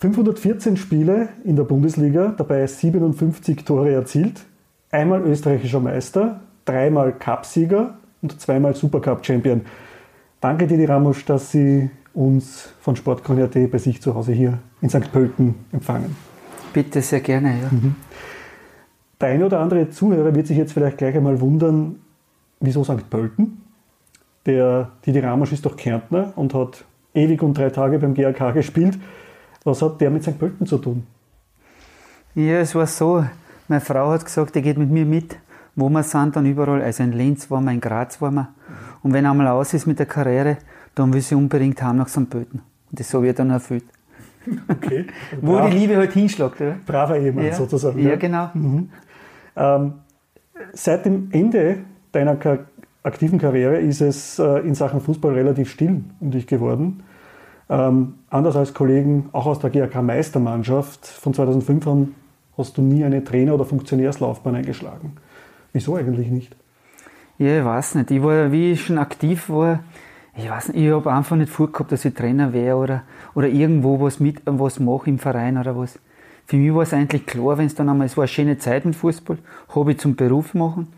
514 Spiele in der Bundesliga, dabei 57 Tore erzielt, einmal österreichischer Meister, dreimal Cupsieger und zweimal Supercup-Champion. Danke Didi Ramos, dass Sie uns von Sportkrone.at bei sich zu Hause hier in St. Pölten empfangen. Bitte, sehr gerne. Ja. Mhm. Der eine oder andere Zuhörer wird sich jetzt vielleicht gleich einmal wundern, wieso St. Pölten? Der Didi Ramos ist doch Kärntner und hat ewig und drei Tage beim GAK gespielt. Was hat der mit St. Pölten zu tun? Ja, es war so. Meine Frau hat gesagt, er geht mit mir mit, wo wir sind, dann überall. Also in Linz waren wir, in Graz waren wir. Und wenn er einmal aus ist mit der Karriere, dann will sie unbedingt haben nach St. Pölten. Und das habe ich dann erfüllt. Okay. wo Brav, die Liebe halt hinschlägt. Oder? Braver Ehemann ja. sozusagen. Ja, ja. genau. Mhm. Ähm, seit dem Ende deiner aktiven Karriere ist es äh, in Sachen Fußball relativ still um dich geworden. Ähm, anders als Kollegen auch aus der GAK-Meistermannschaft von 2005 an hast du nie eine Trainer- oder Funktionärslaufbahn eingeschlagen. Wieso eigentlich nicht? Ja, ich weiß nicht. Ich war, wie ich schon aktiv war, ich weiß nicht, ich habe einfach nicht vorgehabt, dass ich Trainer wäre oder, oder irgendwo was mit, was mache im Verein oder was. Für mich war es eigentlich klar, wenn es dann einmal, es war eine schöne Zeit mit Fußball, habe ich zum Beruf machen.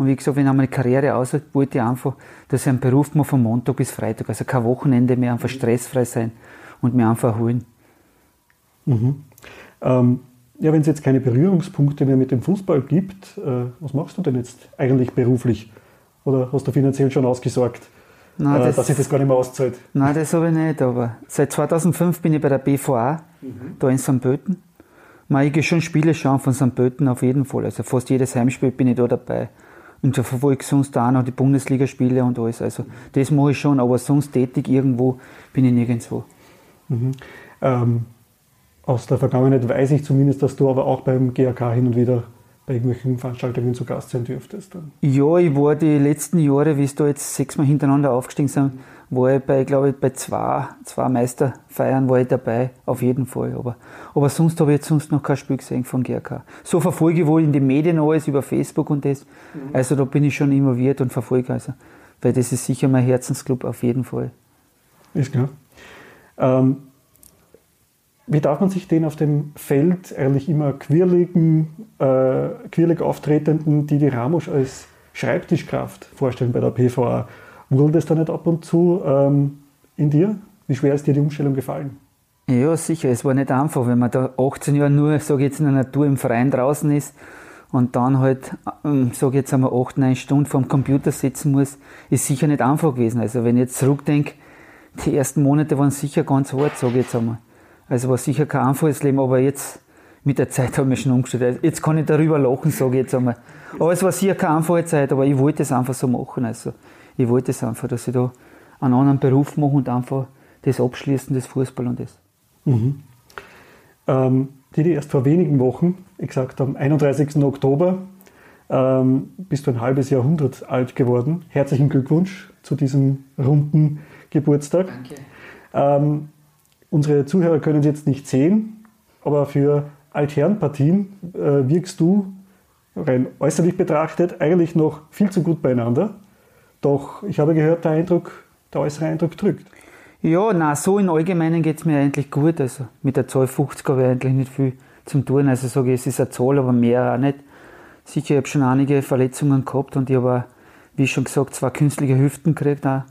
Und wie gesagt, wenn einmal eine Karriere aushält, wollte ich einfach, dass ich einen Beruf mache von Montag bis Freitag. Also kein Wochenende mehr, einfach stressfrei sein und mir einfach erholen. Mhm. Ähm, ja, wenn es jetzt keine Berührungspunkte mehr mit dem Fußball gibt, äh, was machst du denn jetzt eigentlich beruflich? Oder hast du finanziell schon ausgesorgt, Nein, äh, das, dass sich das gar nicht mehr auszahlt? Nein, das habe ich nicht, aber seit 2005 bin ich bei der BVA, mhm. da in St. Pölten. Ich gehe schon Spiele schauen von St. Pölten auf jeden Fall. Also fast jedes Heimspiel bin ich da dabei. Und da verfolge ich sonst auch noch die Bundesligaspiele und alles. Also das mache ich schon, aber sonst tätig irgendwo bin ich nirgendwo. Mhm. Ähm, aus der Vergangenheit weiß ich zumindest, dass du aber auch beim GAK hin und wieder bei irgendwelchen Veranstaltungen zu Gast sein dürftest. Ja, ich war die letzten Jahre, wie es da jetzt sechsmal hintereinander aufgestiegen sind, war ich bei, glaube ich, bei zwei, zwei Meisterfeiern war ich dabei, auf jeden Fall. Aber, aber sonst habe ich jetzt sonst noch kein Spiel gesehen von GRK. So verfolge ich wohl in den Medien alles über Facebook und das. Mhm. Also da bin ich schon involviert und verfolge also. Weil das ist sicher mein Herzensclub, auf jeden Fall. Ist klar. Ähm, wie darf man sich den auf dem Feld eigentlich immer quirligen, äh, quirlig auftretenden Didi Ramos als Schreibtischkraft vorstellen bei der PVA? Wurde das da nicht ab und zu ähm, in dir? Wie schwer ist dir die Umstellung gefallen? Ja, sicher. Es war nicht einfach, wenn man da 18 Jahre nur, sage jetzt, in der Natur im Freien draußen ist und dann halt, ähm, sage jetzt einmal, 8, 9 Stunden vor dem Computer sitzen muss, ist sicher nicht einfach gewesen. Also wenn ich jetzt zurückdenke, die ersten Monate waren sicher ganz hart, sage ich jetzt einmal. Also war sicher kein einfaches Leben, aber jetzt mit der Zeit habe ich mich schon umgestellt. Jetzt kann ich darüber lachen, sage ich jetzt einmal. Aber es war sicher keine einfache Zeit, aber ich wollte es einfach so machen. Also ich wollte es einfach, dass ich da einen anderen Beruf mache und einfach das abschließen, das Fußball und das. Mhm. Ähm, die, die erst vor wenigen Wochen, ich gesagt am 31. Oktober, ähm, bist du ein halbes Jahrhundert alt geworden. Herzlichen Glückwunsch zu diesem runden Geburtstag. Danke. Ähm, unsere Zuhörer können es jetzt nicht sehen, aber für Altherrenpartien äh, wirkst du rein äußerlich betrachtet eigentlich noch viel zu gut beieinander. Doch ich habe gehört, der Eindruck, der äußere Eindruck drückt. Ja, na so im Allgemeinen geht es mir eigentlich gut. Also mit der Zahl 50 habe ich eigentlich nicht viel zum tun. Also sage ich, es ist eine Zahl, aber mehr auch nicht. Sicher, ich habe schon einige Verletzungen gehabt und ich habe, wie schon gesagt, zwei künstliche Hüften gekriegt. Auch.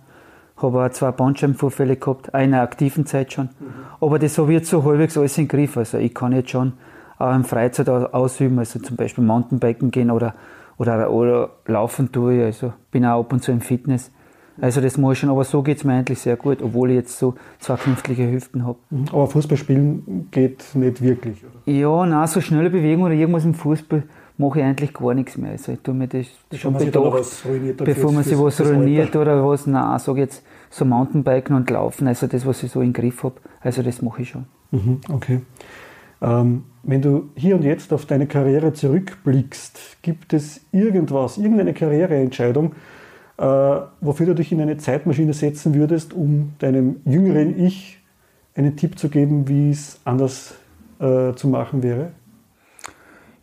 Habe auch zwei Bandscheibenvorfälle gehabt, einer aktiven Zeit schon. Mhm. Aber das habe ich jetzt so halbwegs alles in den Griff. Also ich kann jetzt schon auch in Freizeit ausüben, also zum Beispiel Mountainbiken gehen oder oder, oder laufen tue ich, also bin auch ab und zu im Fitness. Also das mache ich schon, aber so geht es mir eigentlich sehr gut, obwohl ich jetzt so zwei künstliche Hüften habe. Mhm. Aber Fußball spielen geht nicht wirklich, oder? Ja, nein, so schnelle Bewegung oder irgendwas im Fußball mache ich eigentlich gar nichts mehr. Also ich tue mir das schon bedacht, bevor man sich was ruiniert oder was, nein, sage jetzt so Mountainbiken und Laufen, also das, was ich so im Griff habe, also das mache ich schon. Mhm, okay. Ähm, wenn du hier und jetzt auf deine Karriere zurückblickst, gibt es irgendwas, irgendeine Karriereentscheidung, äh, wofür du dich in eine Zeitmaschine setzen würdest, um deinem jüngeren Ich einen Tipp zu geben, wie es anders äh, zu machen wäre?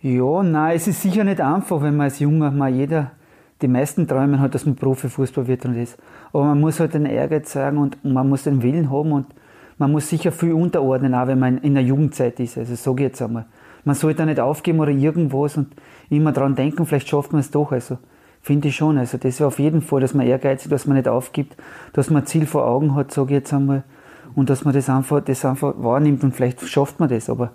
Ja, nein, es ist sicher nicht einfach, wenn man als Junger mal jeder die meisten träumen halt, dass man Profifußball wird und das. Aber man muss halt den Ehrgeiz sagen und man muss den Willen haben und man muss sicher viel unterordnen, auch wenn man in der Jugendzeit ist. Also ich jetzt einmal. Man sollte da nicht aufgeben oder irgendwas und immer dran denken, vielleicht schafft man es doch. Also finde ich schon. Also das wäre auf jeden Fall, dass man ehrgeizig, dass man nicht aufgibt, dass man ein Ziel vor Augen hat, sage ich jetzt einmal. Und dass man das einfach, das einfach wahrnimmt und vielleicht schafft man das. Aber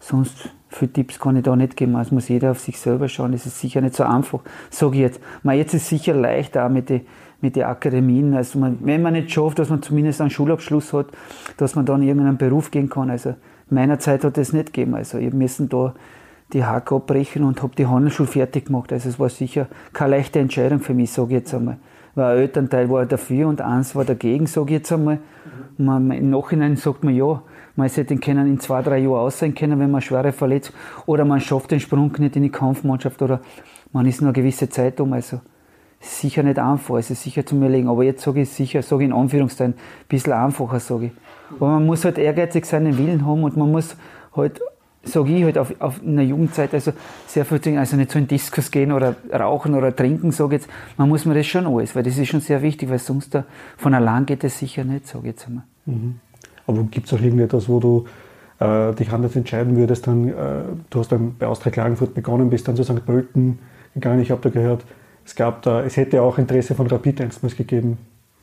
sonst viele Tipps kann ich da nicht geben. Also muss jeder auf sich selber schauen. Das ist sicher nicht so einfach, sage ich jetzt. Man, jetzt ist es sicher leicht auch mit den mit den Akademien. Also man, wenn man nicht schafft, dass man zumindest einen Schulabschluss hat, dass man dann in irgendeinen Beruf gehen kann. Also meiner Zeit hat das nicht gegeben. Also ich müssen da die Haken abbrechen und habe die Handelsschule fertig gemacht. Also es war sicher keine leichte Entscheidung für mich, sage ich jetzt einmal. Weil ein Elternteil war dafür und eins war dagegen, sage ich jetzt einmal. Man, Im Nachhinein sagt man ja, man hätte den können in zwei, drei Jahren aussehen können, wenn man schwere verletzt oder man schafft den Sprung nicht in die Kampfmannschaft oder man ist nur eine gewisse Zeit um. Also sicher nicht einfach, es ist sicher zum Überlegen. Aber jetzt sage ich sicher, sage ich in Anführungszeichen, ein bisschen einfacher, sage ich. Aber man muss halt ehrgeizig sein, den Willen haben und man muss halt, sage ich halt, auf, auf in der Jugendzeit, also sehr viel Dinge, also nicht so in Diskus gehen oder rauchen oder trinken, sage ich jetzt. Man muss mir das schon alles, weil das ist schon sehr wichtig, weil sonst da von allein geht es sicher nicht, sage ich jetzt einmal. Mhm. Aber gibt es auch irgendetwas, wo du äh, dich anders entscheiden würdest, dann, äh, du hast dann bei Austria Klagenfurt begonnen, bist dann zu St. Pölten gegangen, ich habe da gehört, es, gab da, es hätte auch Interesse von Rapid einstmals gegeben,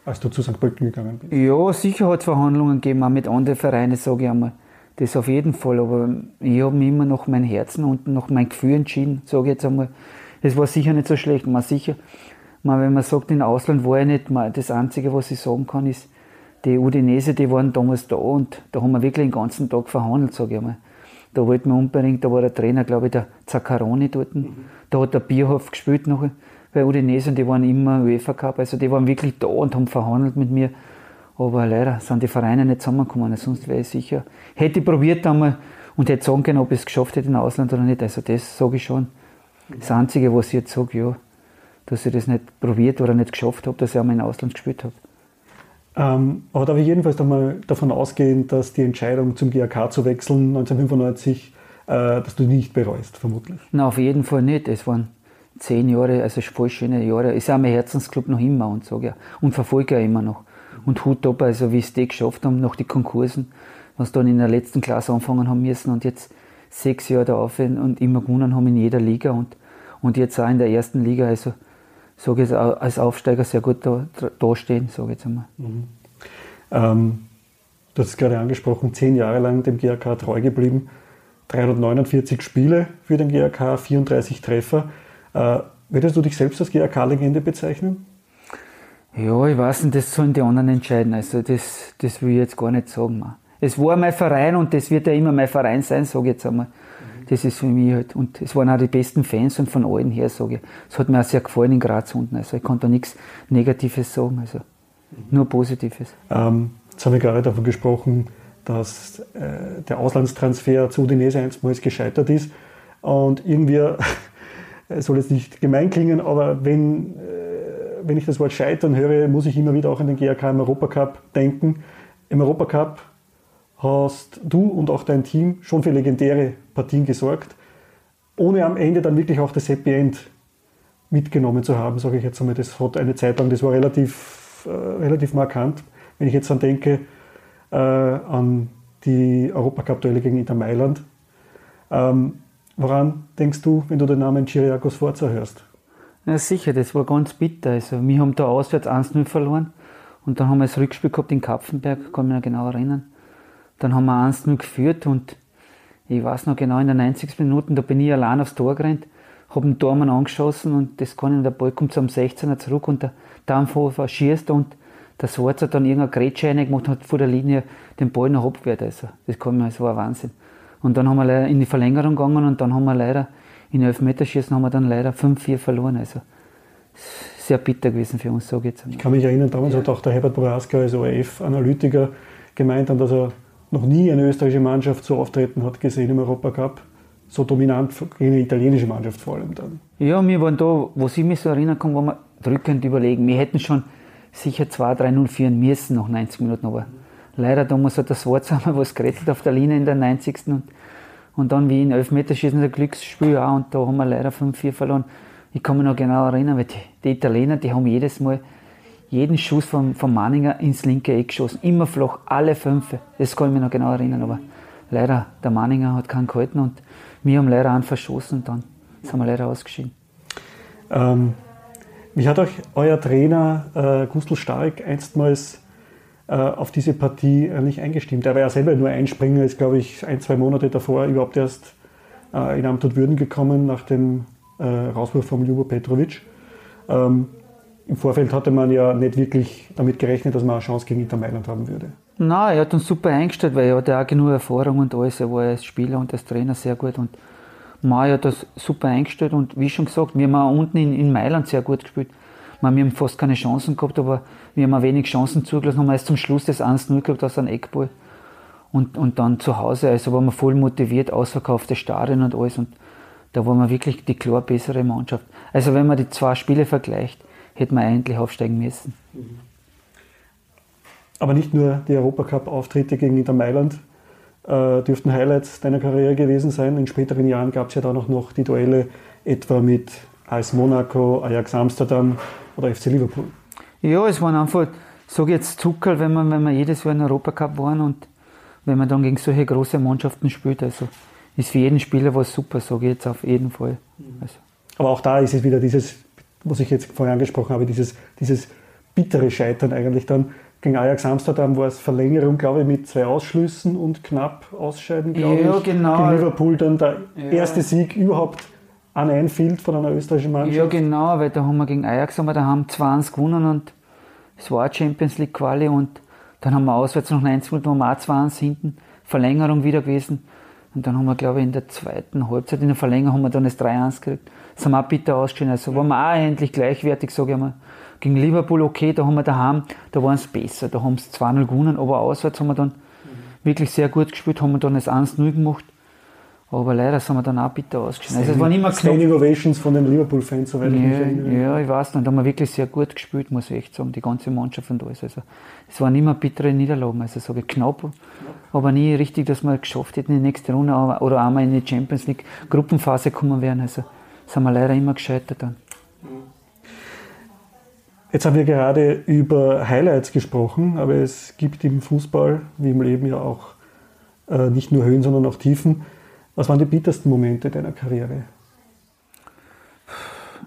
als du zu St. Pölten gegangen bist. Ja, sicher hat es Verhandlungen gegeben, auch mit anderen Vereinen, sage ich einmal. Das auf jeden Fall, aber ich habe mich immer nach meinem Herzen und nach meinem Gefühl entschieden, sage ich jetzt einmal. Das war sicher nicht so schlecht. Man sicher, man, wenn man sagt, im Ausland war ich nicht, man, das Einzige, was ich sagen kann, ist, die Udinese, die waren damals da und da haben wir wirklich den ganzen Tag verhandelt, sage ich einmal. Da wollten wir unbedingt, da war der Trainer, glaube ich, der Zaccaroni dort. Mhm. Da hat der Bierhof gespielt noch bei Udinese und die waren immer UEFA Cup. Also die waren wirklich da und haben verhandelt mit mir. Aber leider sind die Vereine nicht zusammengekommen. Sonst wäre ich sicher. Hätte ich probiert einmal und hätte sagen können, ob ich es geschafft hätte in Ausland oder nicht. Also das sage ich schon. Das Einzige, was ich jetzt sage, ja, dass ich das nicht probiert oder nicht geschafft habe, dass ich einmal in Ausland gespielt habe. Ähm, aber darf ich jedenfalls einmal davon ausgehen, dass die Entscheidung zum GAK zu wechseln 1995, äh, dass du nicht bereust, vermutlich? Na, auf jeden Fall nicht. Es waren zehn Jahre, also voll schöne Jahre. Ist auch mein Herzensclub noch immer und sage ja. Und verfolge ja immer noch. Und Hut ab, also wie es die geschafft haben, nach den Konkursen, was dann in der letzten Klasse anfangen haben müssen und jetzt sechs Jahre da auf und immer gewonnen haben in jeder Liga und, und jetzt auch in der ersten Liga, also sage ich als Aufsteiger sehr gut da, da stehen, sage ich jetzt einmal. Mhm. Ähm, du hast es gerade angesprochen, zehn Jahre lang dem GRK treu geblieben, 349 Spiele für den GRK, 34 Treffer. Äh, würdest du dich selbst als GRK-Legende bezeichnen? Ja, ich weiß nicht, das sollen die anderen entscheiden. Also das, das will ich jetzt gar nicht sagen. Es war mein Verein und das wird ja immer mein Verein sein, sage ich jetzt einmal. Das ist für mich halt. Und es waren auch die besten Fans und von allen her, sage ich. Es hat mir auch sehr gefallen in Graz unten. Also ich kann da nichts Negatives sagen. Also nur Positives. Ähm, jetzt haben wir gerade davon gesprochen, dass äh, der Auslandstransfer zu Udinese einstmals gescheitert ist. Und irgendwie soll jetzt nicht gemein klingen, aber wenn, äh, wenn ich das Wort Scheitern höre, muss ich immer wieder auch an den GRK im Europacup denken. Im Europacup hast du und auch dein Team schon für legendäre Partien gesorgt, ohne am Ende dann wirklich auch das Happy End mitgenommen zu haben, sage ich jetzt einmal. Das hat eine Zeit lang, das war relativ, äh, relativ markant. Wenn ich jetzt dann denke äh, an die Europacup-Duelle gegen Inter Mailand, ähm, Woran denkst du, wenn du den Namen Chiriakos Forza hörst? Ja, sicher, das war ganz bitter. Also, wir haben da auswärts 1-0 verloren und dann haben wir das Rückspiel gehabt in Kapfenberg, kann ich mich noch genau erinnern. Dann haben wir 1-0 geführt und ich weiß noch genau, in der 90. Minute, da bin ich allein aufs Tor gerannt, habe den Tormann angeschossen und das kann ich, der Ball kommt zum 16er zurück und der Dampfhofer schießt und der Swarz hat dann irgendeine Grätsche reingemacht und hat vor der Linie den Ball noch abgewehrt. Also, das kann man, das war ein Wahnsinn. Und dann haben wir leider in die Verlängerung gegangen und dann haben wir leider in Elfmeterschießen haben wir dann leider 5-4 verloren. Also sehr bitter gewesen für uns, sage ich jetzt. Ich kann mich erinnern, damals ja. hat auch der Herbert Boraska als ORF-Analytiker gemeint, dass er noch nie eine österreichische Mannschaft so auftreten hat gesehen im Europacup. So dominant gegen eine italienische Mannschaft vor allem dann. Ja, wir waren da, wo ich mich so erinnern kann, wo wir drückend überlegen. Wir hätten schon sicher 2-3-0 führen müssen nach 90 Minuten, aber leider damals hat das Wort was gerettet auf der Linie in der 90. Und, und dann wie in Elfmeterschießen ein Glücksspiel auch und da haben wir leider 5-4 verloren. Ich kann mich noch genau erinnern, weil die, die, Italiener, die haben jedes Mal jeden Schuss von, von Manninger ins linke Eck geschossen. Immer flach, alle fünf. Das kann ich mich noch genau erinnern. Aber leider, der Manninger hat keinen gehalten und wir haben leider einen verschossen und dann sind wir leider ausgeschieden. Ähm, wie hat euch euer Trainer äh, Gustl Stark einstmals äh, auf diese Partie eigentlich eingestimmt? Er war ja selber nur Einspringer, ist glaube ich ein, zwei Monate davor überhaupt erst äh, in Amt und Würden gekommen nach dem äh, Rauswurf von Ljubo Petrovic. Ähm, Im Vorfeld hatte man ja nicht wirklich damit gerechnet, dass man eine Chance gegen Inter Mailand haben würde. Nein, er hat uns super eingestellt, weil er hatte auch genug Erfahrung und alles. Er war als Spieler und als Trainer sehr gut. Und Mai hat das super eingestellt und wie schon gesagt, wir haben auch unten in, in Mailand sehr gut gespielt. Wir haben fast keine Chancen gehabt, aber wir haben auch wenig Chancen zugelassen, haben erst zum Schluss das 1-0 gehabt aus einem Eckball. Und, und dann zu Hause, also waren wir voll motiviert, ausverkaufte Stadion und alles. Und da waren wir wirklich die klar bessere Mannschaft. Also wenn man die zwei Spiele vergleicht, hätte man eigentlich aufsteigen müssen. Aber nicht nur die Europacup-Auftritte gegen Inter Mailand äh, dürften Highlights deiner Karriere gewesen sein. In späteren Jahren gab es ja da noch, noch die Duelle etwa mit AS Monaco, Ajax Amsterdam oder FC Liverpool. Ja, es waren einfach, sage jetzt Zucker, wenn man, wenn man jedes Jahr in Europacup waren und wenn man dann gegen solche große Mannschaften spielt. Also ist für jeden Spieler was super, sage ich jetzt auf jeden Fall. Also. Aber auch da ist es wieder dieses, was ich jetzt vorher angesprochen habe, dieses, dieses bittere Scheitern eigentlich dann. Gegen Ajax Amsterdam war es Verlängerung, glaube ich, mit zwei Ausschlüssen und knapp Ausscheiden, glaube ja, ich. genau. Gegen Liverpool dann der ja. erste Sieg überhaupt an Einfield von einer österreichischen Mannschaft. Ja, genau, weil da haben wir gegen Ajax haben wir daheim 2-1 gewonnen und es war Champions League Quali und dann haben wir auswärts noch 1 gewonnen, waren wir auch 2-1 hinten, Verlängerung wieder gewesen. Und dann haben wir, glaube ich, in der zweiten Halbzeit, in der Verlängerung, haben wir dann das 3-1 gekriegt. Das haben wir auch bitter ausgeschieden. Also waren wir auch endlich gleichwertig, sage ich mal. Gegen Liverpool, okay, da haben wir daheim, da waren es besser. Da haben sie 2-0 gewonnen, aber auswärts haben wir dann wirklich sehr gut gespielt, haben wir dann das 1-0 gemacht. Aber leider sind wir dann auch bitter ausgeschieden. Also es waren immer Standing Ovations von den Liverpool-Fans, soweit ja, ich mich erinnere. Ja, ich weiß, und da haben wir wirklich sehr gut gespielt, muss ich echt sagen, die ganze Mannschaft und alles. Also, es waren immer bittere Niederlagen, also sage ich knapp, aber nie richtig, dass wir geschafft hätten in die nächste Runde oder einmal in die Champions League Gruppenphase kommen wären. Also sind wir leider immer gescheitert dann. Jetzt haben wir gerade über Highlights gesprochen, aber es gibt im Fußball, wie im Leben ja auch, äh, nicht nur Höhen, sondern auch Tiefen. Was waren die bittersten Momente deiner Karriere?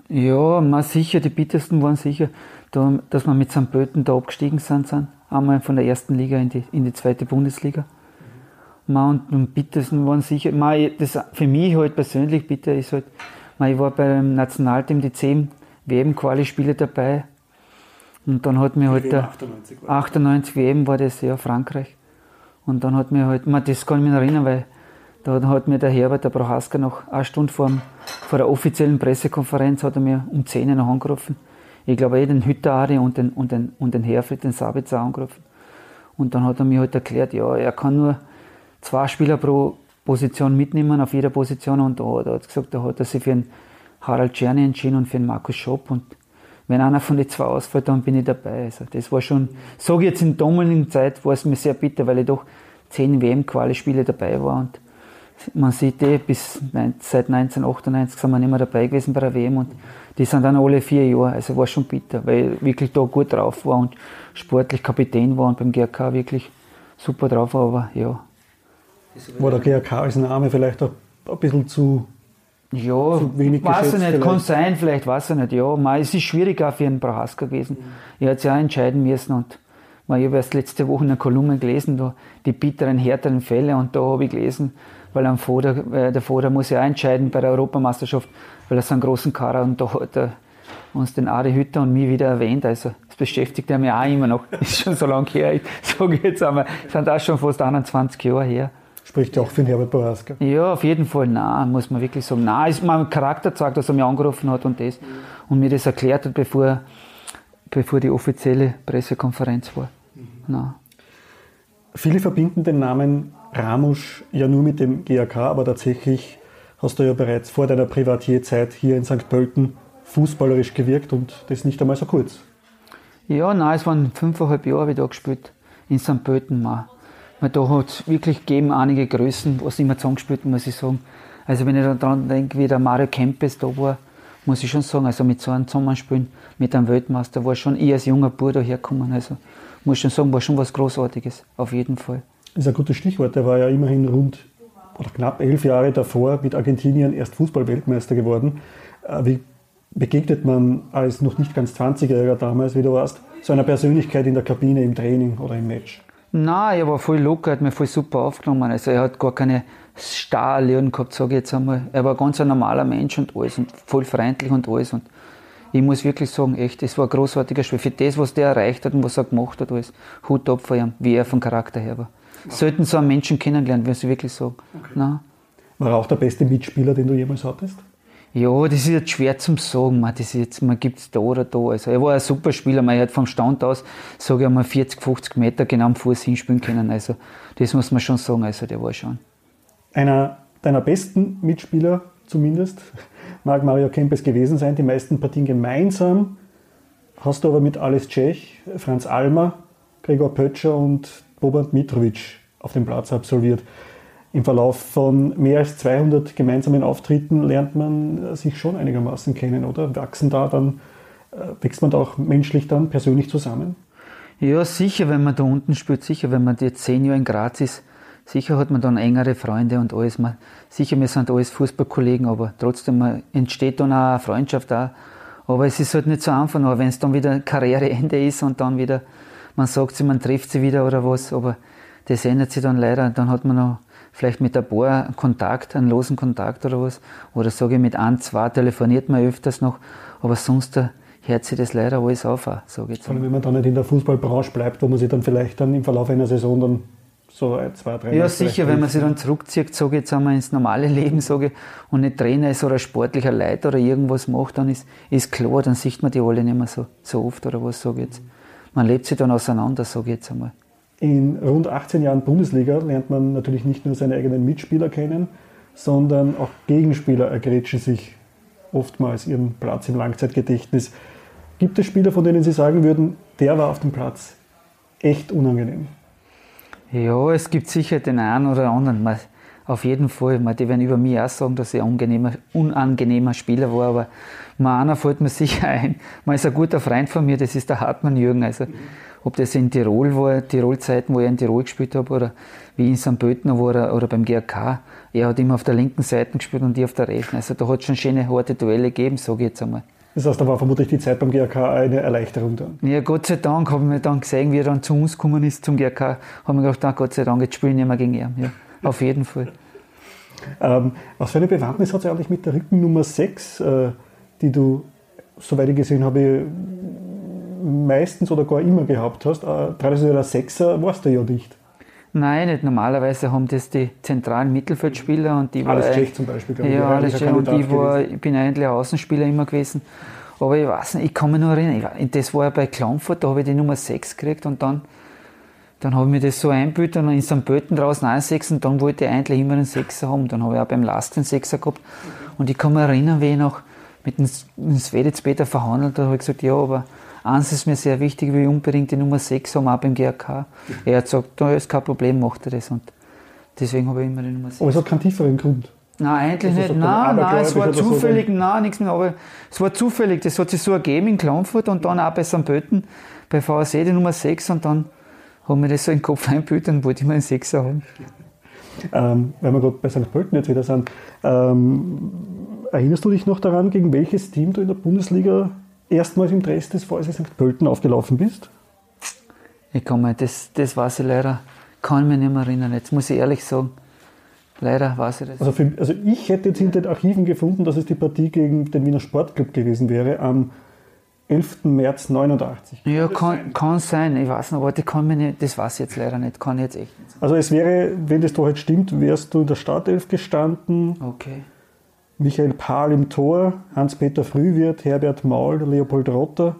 Ja, mal sicher, die bittersten waren sicher, dass wir mit St. Pölten da abgestiegen sind, sind. Einmal von der ersten Liga in die, in die zweite Bundesliga. Und am bittersten waren sicher, das für mich halt persönlich bitter ist halt, ich war beim Nationalteam die 10 WM-Quali-Spiele dabei. Und dann hat mir halt der 98, 98 WM war das, ja, Frankreich. Und dann hat mir halt, man, das kann ich mich erinnern, weil da hat mir der Herbert, der Prohaska, noch eine Stunde vor, vor der offiziellen Pressekonferenz hat er mir um 10 Uhr noch angerufen. Ich glaube, eh den Hütterari und den, und den, und den Herfried, den Sabitzer angerufen. Und dann hat er mir halt erklärt, ja, er kann nur zwei Spieler pro Position mitnehmen, auf jeder Position. Und da hat gesagt, da hat er sich für einen Harald Czerny entschieden und für einen Markus Schopp. Und wenn einer von den zwei ausfällt, dann bin ich dabei. Also das war schon, sage jetzt in damaligen Zeit, war es mir sehr bitter, weil ich doch zehn WM-Quali-Spiele dabei war und man sieht eh, bis seit 1998 sind wir nicht mehr dabei gewesen bei der WM und die sind dann alle vier Jahre. Also war schon bitter, weil ich wirklich da gut drauf war und sportlich Kapitän war und beim GRK wirklich super drauf war. Aber ja. War der GRK als Name vielleicht auch ein bisschen zu, ja, zu wenig weiß ich nicht, vielleicht. kann sein, vielleicht weiß ich nicht. Ja, man, es ist schwierig auch für einen Brahaska gewesen. Mhm. Er hat sich auch entscheiden müssen und ich habe erst letzte Woche in einer Kolumne gelesen, da die bitteren, härteren Fälle und da habe ich gelesen, weil am Foder, äh, der Foder muss ja entscheiden bei der Europameisterschaft, weil er so einen großen Kader und da hat er uns den Ari Hütter und mich wieder erwähnt. Also das beschäftigt er mich auch immer noch. Ist schon so lange her. Ich sage jetzt einmal, sind auch schon fast 21 Jahre her. Spricht ja auch für den Herbert Boraska. Ja, auf jeden Fall, nein, muss man wirklich sagen. Nein, ist mein Charakter zeigt, dass er mich angerufen hat und das und mir das erklärt hat, bevor, bevor die offizielle Pressekonferenz war. Mhm. Nein. Viele verbinden den Namen Ramusch ja nur mit dem GAK, aber tatsächlich hast du ja bereits vor deiner Privatierzeit hier in St. Pölten fußballerisch gewirkt und das nicht einmal so kurz. Ja, nein, es waren fünfeinhalb Jahre habe ich da gespielt, in St. Pölten mal. Weil da hat es wirklich gegeben einige Größen, was immer zusammengespielt muss ich sagen. Also wenn ich daran denke, wie der Mario Kempes da war, muss ich schon sagen. Also mit so einem Zusammenspielen mit einem Weltmeister war schon ich als junger Bruder hergekommen. Also muss schon sagen, war schon was Großartiges, auf jeden Fall. Das ist ein gutes Stichwort. Der war ja immerhin rund oder knapp elf Jahre davor mit Argentinien erst Fußball-Weltmeister geworden. Äh, wie begegnet man als noch nicht ganz 20-Jähriger damals, wie du warst, so einer Persönlichkeit in der Kabine, im Training oder im Match? Nein, er war voll locker, hat mir voll super aufgenommen. Also er hat gar keine Starallüren gehabt, sage ich jetzt einmal. Er war ganz ein normaler Mensch und alles und voll freundlich und alles. Und ich muss wirklich sagen, echt, es war ein großartiger Spiel. Für das, was der erreicht hat und was er gemacht hat, alles Hut ab von ihm, wie er vom Charakter her war. Okay. Sollten so einen Menschen kennenlernen, wenn sie wirklich sagen. Okay. War er auch der beste Mitspieler, den du jemals hattest? Ja, das ist jetzt schwer zum sagen. Man, das jetzt, man gibt es da oder da. Also, er war ein super Spieler. Man hat vom Stand aus, sage ich mal, 40, 50 Meter genau am Fuß hinspielen können. Also, das muss man schon sagen. Also, der war schon. Einer deiner besten Mitspieler zumindest mag Mario Kempes gewesen sein. Die meisten Partien gemeinsam hast du aber mit Alice Tschech, Franz Almer, Gregor Pötscher und Boban Mitrovic auf dem Platz absolviert im Verlauf von mehr als 200 gemeinsamen Auftritten lernt man sich schon einigermaßen kennen, oder? Wachsen da dann, äh, wächst man da auch menschlich dann persönlich zusammen? Ja, sicher, wenn man da unten spielt, sicher, wenn man jetzt zehn Jahre in Graz ist, sicher hat man dann engere Freunde und alles. Man, sicher, wir sind alles Fußballkollegen, aber trotzdem entsteht dann auch eine Freundschaft da. Aber es ist halt nicht so einfach, wenn es dann wieder Karriereende ist und dann wieder, man sagt sich, man trifft sie wieder oder was, aber das ändert sich dann leider. Dann hat man noch vielleicht mit ein paar Kontakt, einen losen Kontakt oder was. Oder sage ich, mit ein, zwei telefoniert man öfters noch, aber sonst äh, hört sich das leider alles auf, sage ich Vor allem, wenn man dann nicht in der Fußballbranche bleibt, wo man sich dann vielleicht dann im Verlauf einer Saison dann so zwei, drei Ja, sicher, wenn man sich dann zurückzieht, sage ich jetzt einmal ins normale Leben, sage ich, und nicht Trainer ist oder sportlicher Leiter oder irgendwas macht, dann ist, ist klar, dann sieht man die alle nicht mehr so, so oft oder was, sage ich jetzt. Man lebt sich dann auseinander, sage ich jetzt einmal. In rund 18 Jahren Bundesliga lernt man natürlich nicht nur seine eigenen Mitspieler kennen, sondern auch Gegenspieler ergrätschen sich oftmals ihren Platz im Langzeitgedächtnis. Gibt es Spieler, von denen Sie sagen würden, der war auf dem Platz echt unangenehm? Ja, es gibt sicher den einen oder anderen. Auf jeden Fall. Die werden über mich auch sagen, dass ich ein unangenehmer Spieler war. Aber mal einer fällt mir sicher ein. Man ist ein guter Freund von mir, das ist der Hartmann Jürgen. Also, ob das in Tirol war, Tirol-Zeiten, wo ich in Tirol gespielt habe, oder wie in St. Pölten war oder beim GRK. Er hat immer auf der linken Seite gespielt und ich auf der rechten. Also da hat es schon schöne, harte Duelle gegeben, sage ich jetzt einmal. Das heißt, da war vermutlich die Zeit beim GRK eine Erleichterung dann? Ja, Gott sei Dank haben wir dann gesehen, wie er dann zu uns gekommen ist, zum GRK, haben wir gedacht, ah, Gott sei Dank, jetzt spielen wir nicht mehr gegen ihn. Ja, auf jeden Fall. Ähm, was für eine Bewandtnis hat es eigentlich mit der Rückennummer 6, äh, die du, soweit ich gesehen habe, meistens oder gar immer gehabt hast. Ein traditioneller Sechser warst du ja nicht. Nein, nicht. Normalerweise haben das die zentralen Mittelfeldspieler und die Alles Tschech zum Beispiel. Ja, alles Tschech und ich, war, ich bin eigentlich ein Außenspieler immer gewesen. Aber ich weiß nicht, ich kann mich nur erinnern, das war ja bei Klagenfurt, da habe ich die Nummer 6 gekriegt und dann, dann habe ich mir das so einbüht und in St. Pölten draußen einen 6 und dann wollte ich eigentlich immer einen Sechser haben. Dann habe ich auch beim Last einen Sechser gehabt und ich kann mich erinnern, wie ich noch mit dem Svedec später verhandelt habe, habe ich gesagt, ja, aber Eins ist mir sehr wichtig, ich will unbedingt die Nummer 6 haben, auch beim GRK. Er hat gesagt, da ist kein Problem, macht er das. Und deswegen habe ich immer die Nummer 6. Aber es hat keinen tieferen Grund. Nein, eigentlich nicht. Nein, nein, es war zufällig, so nein, nichts mehr. Aber es war zufällig. Das hat sich so ergeben in Klagenfurt und dann auch bei St. Pölten, bei VSE die Nummer 6 und dann haben wir das so in den Kopf eingebüht und wollte ich mal einen 6 haben. Ähm, weil wir gerade bei St. Pölten jetzt wieder sind, ähm, erinnerst du dich noch daran, gegen welches Team du in der Bundesliga erstmals im Dress des VSC St. Pölten aufgelaufen bist? Ich kann mir, das, das weiß ich leider, kann mich nicht mehr erinnern. Jetzt muss ich ehrlich sagen, leider weiß ich das. Also, für, also ich hätte jetzt in den Archiven gefunden, dass es die Partie gegen den Wiener Sportclub gewesen wäre am 11. März 89. Ja, kann, sein? kann sein, ich weiß noch, aber die kann mir nicht, das weiß ich jetzt leider nicht, kann ich jetzt echt nicht sagen. Also es wäre, wenn das doch jetzt stimmt, wärst du in der Startelf gestanden. Okay. Michael Pahl im Tor, Hans-Peter Frühwirt, Herbert Maul, Leopold Rotter,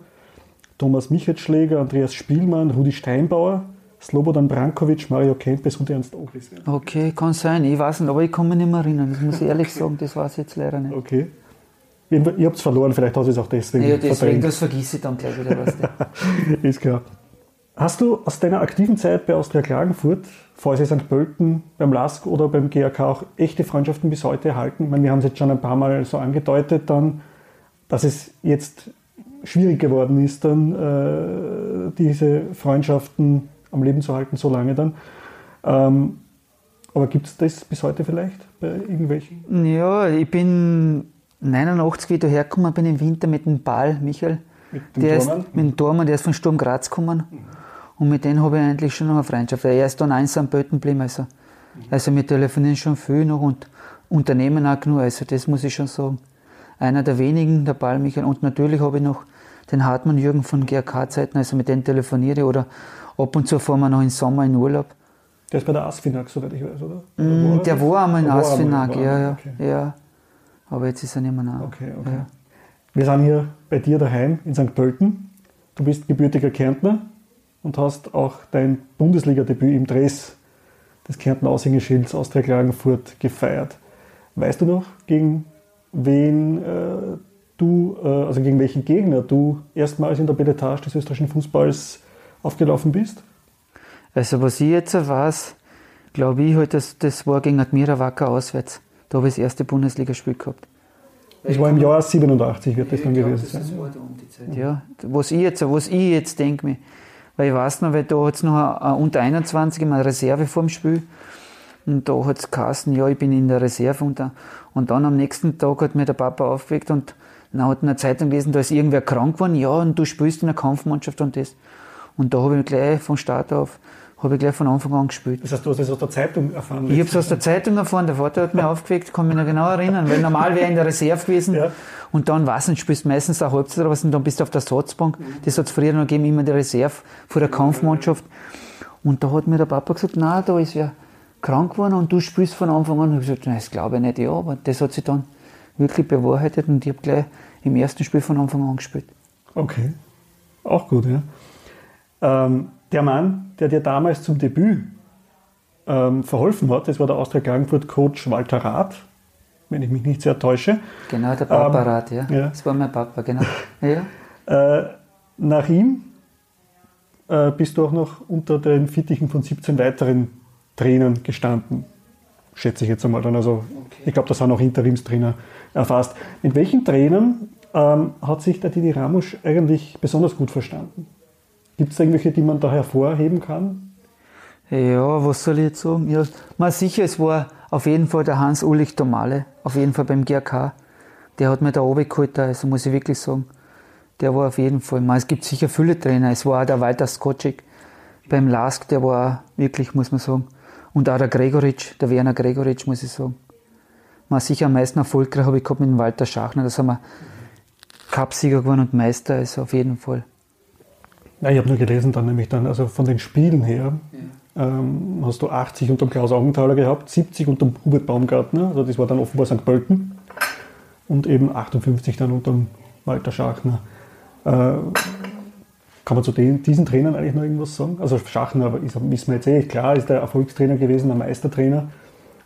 Thomas Michetschläger, Andreas Spielmann, Rudi Steinbauer, Slobodan Brankovic, Mario Kempes und Ernst Ogris. Okay, kann sein, ich weiß nicht, aber ich kann mich nicht mehr erinnern, das muss ich ehrlich sagen, das weiß ich jetzt leider nicht. Okay. Ihr, ihr habt es verloren, vielleicht hast du es auch deswegen Ja, deswegen, verdrängt. das vergesse ich dann gleich wieder. Weißt du. Ist klar. Hast du aus deiner aktiven Zeit bei Austria Klagenfurt, VSC St. Pölten, beim LASK oder beim GAK auch echte Freundschaften bis heute erhalten? Ich meine, wir haben es jetzt schon ein paar Mal so angedeutet dann, dass es jetzt schwierig geworden ist, dann äh, diese Freundschaften am Leben zu halten, so lange dann. Ähm, aber gibt es das bis heute vielleicht bei irgendwelchen? Ja, ich bin 89 wieder hergekommen, bin im Winter mit dem Ball, Michael. Mit dem der Tormann? Ist, mit dem Tormann, der ist von Sturm Graz gekommen. Und mit dem habe ich eigentlich schon noch eine Freundschaft. Er ist dann eins am Böten geblieben. Also. also wir telefonieren schon viel noch und unternehmen auch genug. Also das muss ich schon sagen. Einer der wenigen, der Ball, Michael. Und natürlich habe ich noch den Hartmann Jürgen von GRK-Zeiten, also mit dem telefoniere ich oder ab und zu fahren wir noch im Sommer in Urlaub. Der ist bei der Asfinag, soweit ich weiß, oder? Mm, war der war einmal in Asfinag, ja, ja, okay. ja. Aber jetzt ist er nicht mehr nach. Okay, okay. Ja. Wir sind hier bei dir daheim in St. Pölten. Du bist gebürtiger Kärntner und hast auch dein Bundesliga-Debüt im Dress des Kärntner Aushängeschilds Austria Klagenfurt gefeiert. Weißt du noch, gegen wen äh, du, äh, also gegen welchen Gegner du erstmals in der Beletage des österreichischen Fußballs aufgelaufen bist? Also was ich jetzt weiß, glaube ich, halt, das, das war gegen Admira Wacker auswärts. Da habe ich das erste Bundesligaspiel gehabt. Das war im Jahr 87, wird das dann gewesen sein. Das war da um die Zeit. Ja, was ich jetzt, was ich jetzt denke, weil ich weiß noch, weil da hat es noch unter 21 eine Reserve vorm Spiel. Und da hat es geheißen, ja, ich bin in der Reserve. Und, und dann am nächsten Tag hat mir der Papa aufgeweckt und dann hat in der Zeitung gelesen, da ist irgendwer krank geworden. Ja, und du spielst in der Kampfmannschaft und das. Und da habe ich gleich von Start auf habe ich gleich von Anfang an gespielt. Das heißt, du hast das aus der Zeitung erfahren? Ich habe es aus der Zeitung erfahren. Der Vater hat mich aufgeweckt, kann mich noch genau erinnern. Weil normal wäre ich in der Reserve gewesen. Ja. Und dann, weiß nicht, spielst meistens eine Halbzeit oder was, und dann bist du auf der Satzbank. Das hat es früher noch gegeben, immer die Reserve vor der Kampfmannschaft. Und da hat mir der Papa gesagt, na, da ist wer krank geworden und du spielst von Anfang an. Und ich habe gesagt, nein, das glaube ich nicht, ja. Aber das hat sich dann wirklich bewahrheitet und ich habe gleich im ersten Spiel von Anfang an gespielt. Okay. Auch gut, ja. Ähm, der Mann, der dir damals zum Debüt ähm, verholfen hat, das war der Austria Klagenfurt-Coach Walter Rath, wenn ich mich nicht sehr täusche. Genau, der Papa ähm, Rath, ja. ja. Das war mein Papa, genau. Ja. Äh, nach ihm äh, bist du auch noch unter den Fittichen von 17 weiteren Trainern gestanden. Schätze ich jetzt einmal dann. Also, okay. ich glaube, das haben auch Interimstrainer erfasst. Mit welchen Trainern ähm, hat sich der Didi Ramusch eigentlich besonders gut verstanden? Gibt es irgendwelche, die man da hervorheben kann? Ja, was soll ich jetzt sagen? Ja, mal sicher, es war auf jeden Fall der Hans-Ulrich Domale, auf jeden Fall beim GRK. Der hat mir da oben geholt, also muss ich wirklich sagen. Der war auf jeden Fall, mal, es gibt sicher viele Trainer. Es war auch der Walter Skocik beim LASK, der war wirklich, muss man sagen. Und auch der Gregoritsch, der Werner Gregoritsch, muss ich sagen. Mal sicher am meisten erfolgreich habe ich gehabt mit dem Walter Schachner. Da sind wir Cupsieger geworden und Meister, also auf jeden Fall. Ja, ich habe nur gelesen dann nämlich dann, also von den Spielen her, ja. ähm, hast du 80 unter dem Klaus Augenthaler gehabt, 70 unter dem Hubert Baumgartner, also das war dann offenbar St. Pölten und eben 58 dann unter dem Walter Schachner. Äh, kann man zu den, diesen Trainern eigentlich noch irgendwas sagen? Also Schachner ist, wissen wir jetzt eh, klar, ist der Erfolgstrainer gewesen, der Meistertrainer,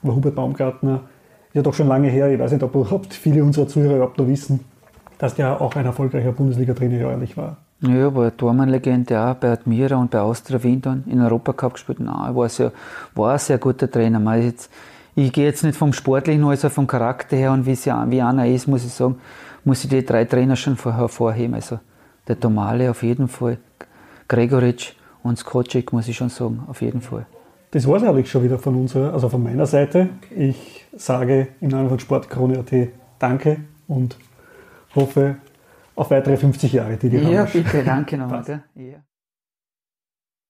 aber Hubert Baumgartner ist ja doch schon lange her, ich weiß nicht, ob überhaupt viele unserer Zuhörer überhaupt noch wissen, dass der auch ein erfolgreicher Bundesliga-Trainer ja eigentlich war. Ja, war Tormann-Legende auch bei Admira und bei Austria Wien dann in Europacup gespielt. Nein, war, sehr, war ein sehr guter Trainer. Man jetzt, ich gehe jetzt nicht vom Sportlichen, also vom Charakter her und wie, sie, wie einer ist, muss ich sagen, muss ich die drei Trainer schon hervorheben. Also der Tomale auf jeden Fall, Gregoritsch und Skocic muss ich schon sagen, auf jeden Fall. Das war es eigentlich schon wieder von unserer, also von meiner Seite. Ich sage im Namen von Sportkrone.at Danke und hoffe, auf weitere 50 Jahre, die die Ja, bitte, danke nochmal.